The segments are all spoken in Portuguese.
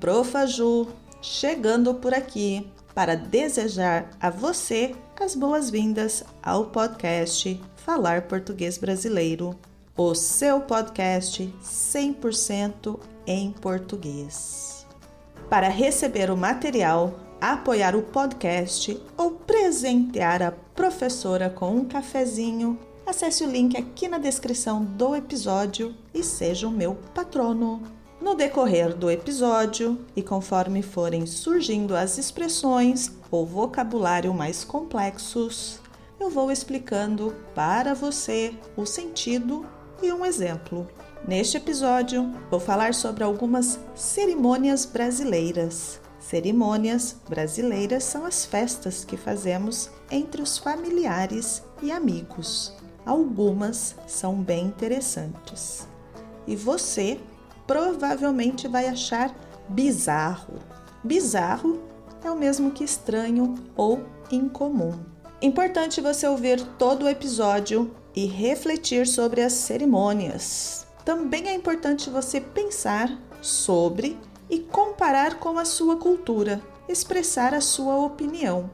Profaju, chegando por aqui para desejar a você as boas-vindas ao podcast Falar Português Brasileiro, o seu podcast 100% em português. Para receber o material, apoiar o podcast ou presentear a professora com um cafezinho, acesse o link aqui na descrição do episódio e seja o meu patrono. No decorrer do episódio e conforme forem surgindo as expressões ou vocabulário mais complexos, eu vou explicando para você o sentido e um exemplo. Neste episódio, vou falar sobre algumas cerimônias brasileiras. Cerimônias brasileiras são as festas que fazemos entre os familiares e amigos. Algumas são bem interessantes. E você provavelmente vai achar bizarro. Bizarro é o mesmo que estranho ou incomum. Importante você ouvir todo o episódio e refletir sobre as cerimônias. Também é importante você pensar sobre e comparar com a sua cultura, expressar a sua opinião.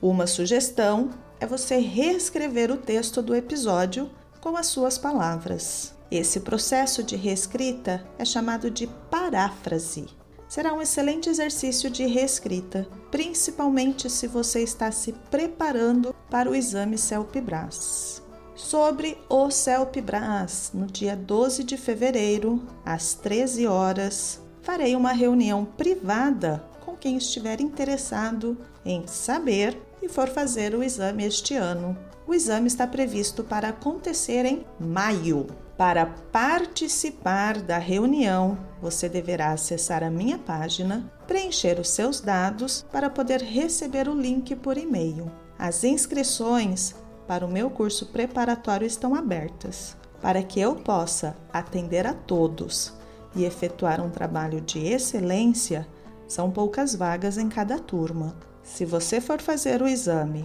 Uma sugestão é você reescrever o texto do episódio com as suas palavras. Esse processo de reescrita é chamado de paráfrase. Será um excelente exercício de reescrita, principalmente se você está se preparando para o exame CELPE-BRAS. Sobre o CELPE-BRAS, no dia 12 de fevereiro, às 13 horas, farei uma reunião privada com quem estiver interessado em saber e for fazer o exame este ano. O exame está previsto para acontecer em maio. Para participar da reunião, você deverá acessar a minha página, preencher os seus dados para poder receber o link por e-mail. As inscrições para o meu curso preparatório estão abertas. Para que eu possa atender a todos e efetuar um trabalho de excelência, são poucas vagas em cada turma. Se você for fazer o exame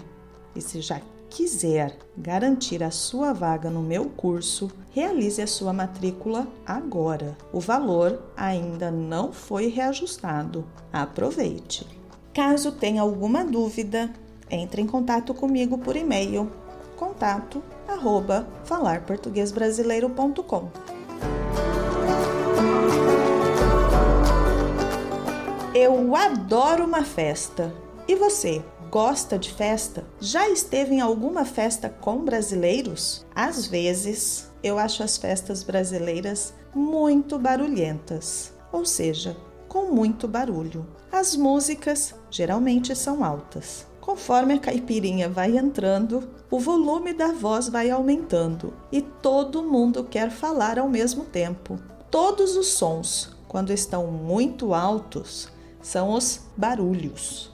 e se já quiser garantir a sua vaga no meu curso, realize a sua matrícula agora. O valor ainda não foi reajustado. Aproveite! Caso tenha alguma dúvida, entre em contato comigo por e-mail contato arroba falarportuguesbrasileiro.com. Eu adoro uma festa. E você? Gosta de festa? Já esteve em alguma festa com brasileiros? Às vezes, eu acho as festas brasileiras muito barulhentas, ou seja, com muito barulho. As músicas geralmente são altas. Conforme a caipirinha vai entrando, o volume da voz vai aumentando e todo mundo quer falar ao mesmo tempo. Todos os sons, quando estão muito altos, são os barulhos.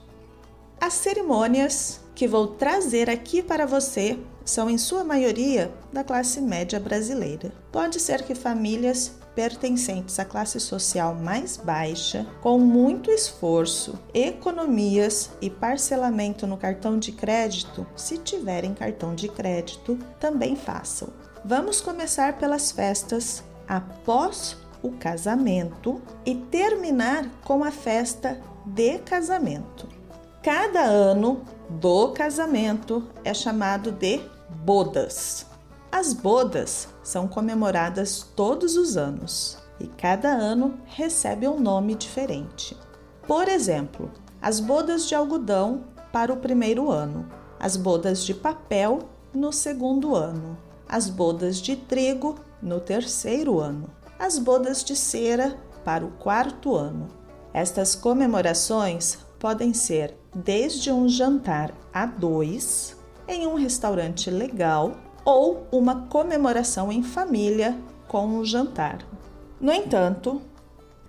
As cerimônias que vou trazer aqui para você são, em sua maioria, da classe média brasileira. Pode ser que famílias pertencentes à classe social mais baixa, com muito esforço, economias e parcelamento no cartão de crédito, se tiverem cartão de crédito, também façam. Vamos começar pelas festas após o casamento e terminar com a festa de casamento. Cada ano do casamento é chamado de bodas. As bodas são comemoradas todos os anos e cada ano recebe um nome diferente. Por exemplo, as bodas de algodão para o primeiro ano, as bodas de papel no segundo ano, as bodas de trigo no terceiro ano, as bodas de cera para o quarto ano. Estas comemorações podem ser desde um jantar a dois em um restaurante legal ou uma comemoração em família com um jantar. No entanto,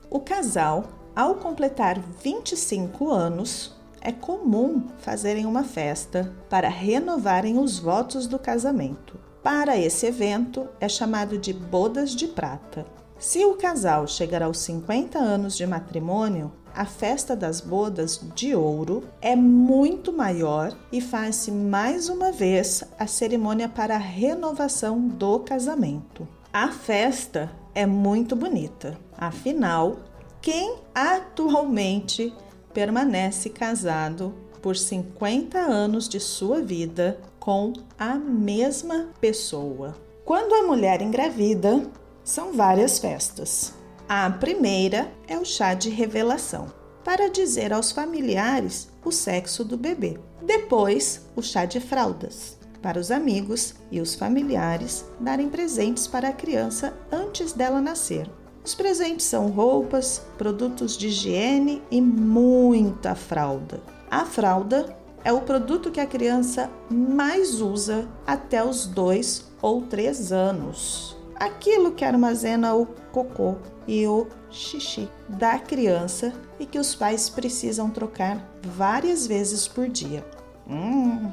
o casal, ao completar 25 anos, é comum fazerem uma festa para renovarem os votos do casamento. Para esse evento é chamado de bodas de prata. Se o casal chegar aos 50 anos de matrimônio, a festa das bodas de ouro é muito maior e faz-se mais uma vez a cerimônia para a renovação do casamento. A festa é muito bonita, afinal, Quem atualmente permanece casado por 50 anos de sua vida com a mesma pessoa? Quando a mulher engravida, são várias festas. A primeira é o chá de revelação, para dizer aos familiares o sexo do bebê. Depois, o chá de fraldas, para os amigos e os familiares darem presentes para a criança antes dela nascer. Os presentes são roupas, produtos de higiene e muita fralda. A fralda é o produto que a criança mais usa até os dois ou três anos. Aquilo que armazena o cocô e o xixi da criança e que os pais precisam trocar várias vezes por dia. Hum.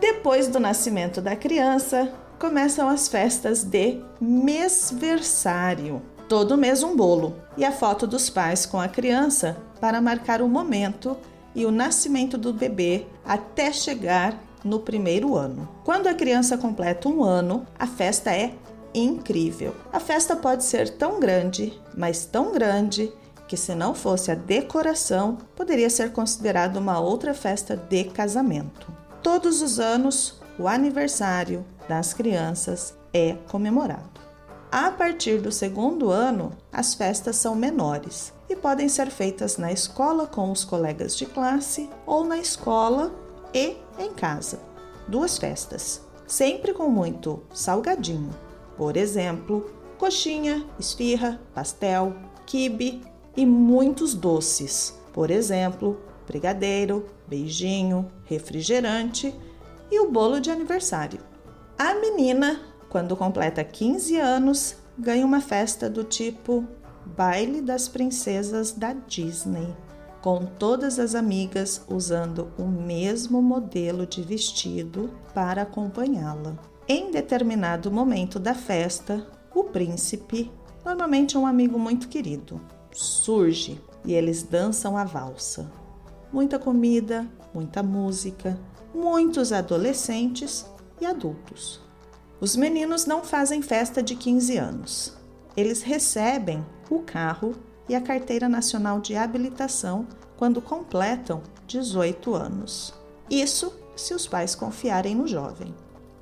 Depois do nascimento da criança, começam as festas de mêsversário. Todo mês um bolo e a foto dos pais com a criança para marcar o momento e o nascimento do bebê até chegar no primeiro ano. Quando a criança completa um ano, a festa é incrível. A festa pode ser tão grande, mas tão grande, que se não fosse a decoração, poderia ser considerada uma outra festa de casamento. Todos os anos, o aniversário das crianças é comemorado. A partir do segundo ano, as festas são menores e podem ser feitas na escola com os colegas de classe ou na escola e em casa. Duas festas, sempre com muito salgadinho. Por exemplo, coxinha, esfirra, pastel, quibe e muitos doces. Por exemplo, brigadeiro, beijinho, refrigerante e o bolo de aniversário. A menina, quando completa 15 anos, ganha uma festa do tipo Baile das Princesas da Disney, com todas as amigas usando o mesmo modelo de vestido para acompanhá-la. Em determinado momento da festa, o príncipe, normalmente um amigo muito querido, surge e eles dançam a valsa. Muita comida, muita música, muitos adolescentes e adultos. Os meninos não fazem festa de 15 anos. Eles recebem o carro e a carteira nacional de habilitação quando completam 18 anos. Isso se os pais confiarem no jovem.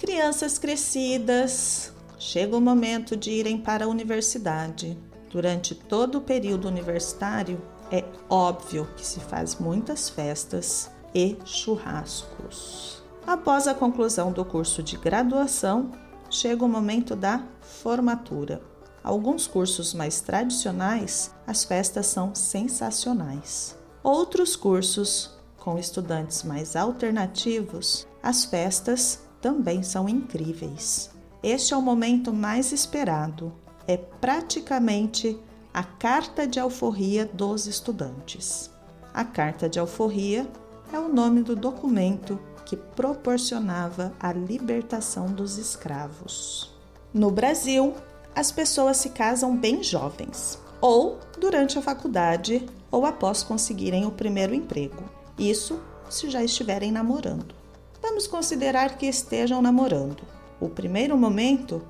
Crianças crescidas, chega o momento de irem para a universidade. Durante todo o período universitário, é óbvio que se faz muitas festas e churrascos. Após a conclusão do curso de graduação, chega o momento da formatura. Alguns cursos mais tradicionais, as festas são sensacionais. Outros cursos, com estudantes mais alternativos, as festas também são incríveis. Este é o momento mais esperado. É praticamente a carta de alforria dos estudantes. A carta de alforria é o nome do documento que proporcionava a libertação dos escravos. No Brasil, as pessoas se casam bem jovens, ou durante a faculdade, ou após conseguirem o primeiro emprego. Isso se já estiverem namorando. Vamos considerar que estejam namorando. O primeiro momento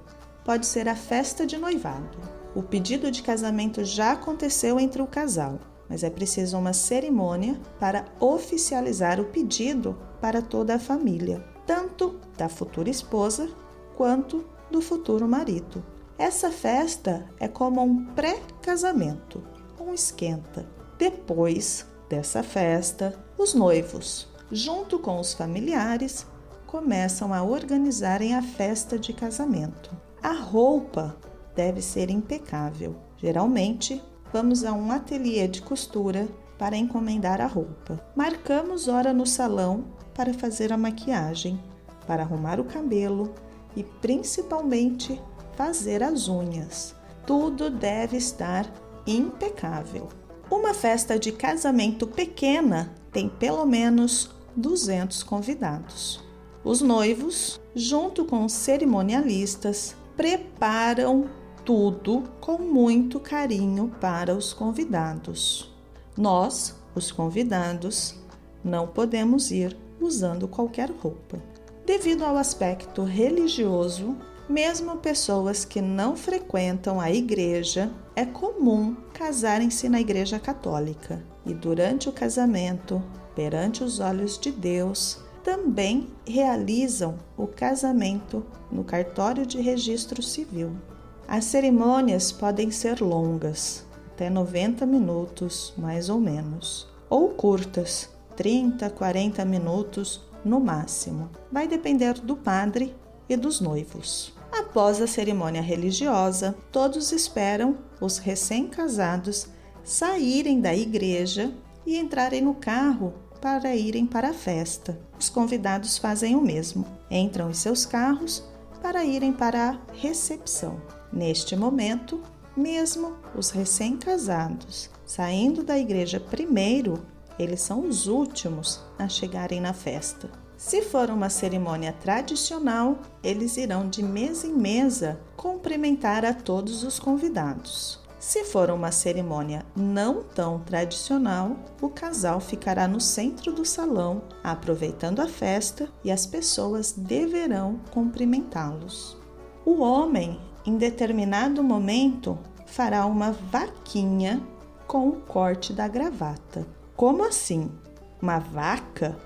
pode ser a festa de noivado. O pedido de casamento já aconteceu entre o casal, mas é preciso uma cerimônia para oficializar o pedido para toda a família, tanto da futura esposa quanto do futuro marido. Essa festa é como um pré-casamento, um esquenta. Depois dessa festa, os noivos, junto com os familiares, começam a organizarem a festa de casamento. A roupa deve ser impecável. Geralmente, vamos a um ateliê de costura para encomendar a roupa. Marcamos hora no salão para fazer a maquiagem, para arrumar o cabelo e principalmente fazer as unhas. Tudo deve estar impecável. Uma festa de casamento pequena tem pelo menos 200 convidados. Os noivos, junto com os cerimonialistas, preparam tudo com muito carinho para os convidados. Nós, os convidados, não podemos ir usando qualquer roupa. Devido ao aspecto religioso Mesmo pessoas que não frequentam a igreja, é comum casarem-se na igreja católica e durante o casamento, perante os olhos de Deus, também realizam o casamento no cartório de registro civil. As cerimônias podem ser longas, até 90 minutos, mais ou menos, ou curtas, 30, 40 minutos no máximo. Vai depender do padre e dos noivos. Após a cerimônia religiosa, todos esperam os recém-casados saírem da igreja e entrarem no carro para irem para a festa. Os convidados fazem o mesmo, entram em seus carros para irem para a recepção. Neste momento, mesmo os recém-casados saindo da igreja primeiro, eles são os últimos a chegarem na festa. Se for uma cerimônia tradicional, eles irão de mesa em mesa cumprimentar a todos os convidados. Se for uma cerimônia não tão tradicional, o casal ficará no centro do salão, aproveitando a festa e as pessoas deverão cumprimentá-los. O homem, em determinado momento, fará uma vaquinha com o corte da gravata. Como assim? Uma vaca?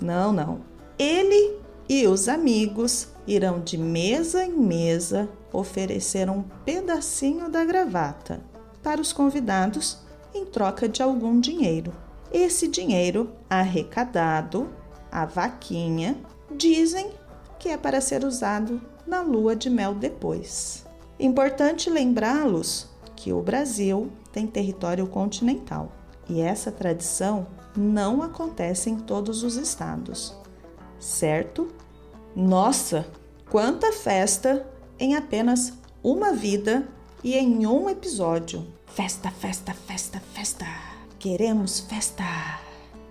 Não, não. Ele e os amigos irão de mesa em mesa oferecer um pedacinho da gravata para os convidados em troca de algum dinheiro. Esse dinheiro arrecadado, a vaquinha, dizem que é para ser usado na lua de mel depois. Importante lembrá-los que o Brasil tem território continental e essa tradição não acontece em todos os estados, certo? Nossa, quanta festa em apenas uma vida e em um episódio! Festa, festa, festa, festa! Queremos festa!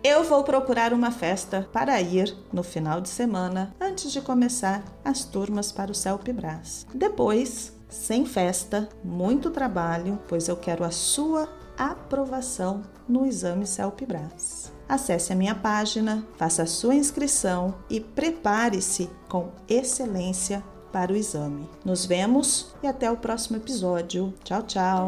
Eu vou procurar uma festa para ir no final de semana antes de começar as turmas para o Celpibras. Depois, sem festa, muito trabalho, pois eu quero a sua aprovação no exame CELPE-BRAS. Acesse a minha página, faça a sua inscrição e prepare-se com excelência para o exame. Nos vemos e até o próximo episódio. Tchau, tchau!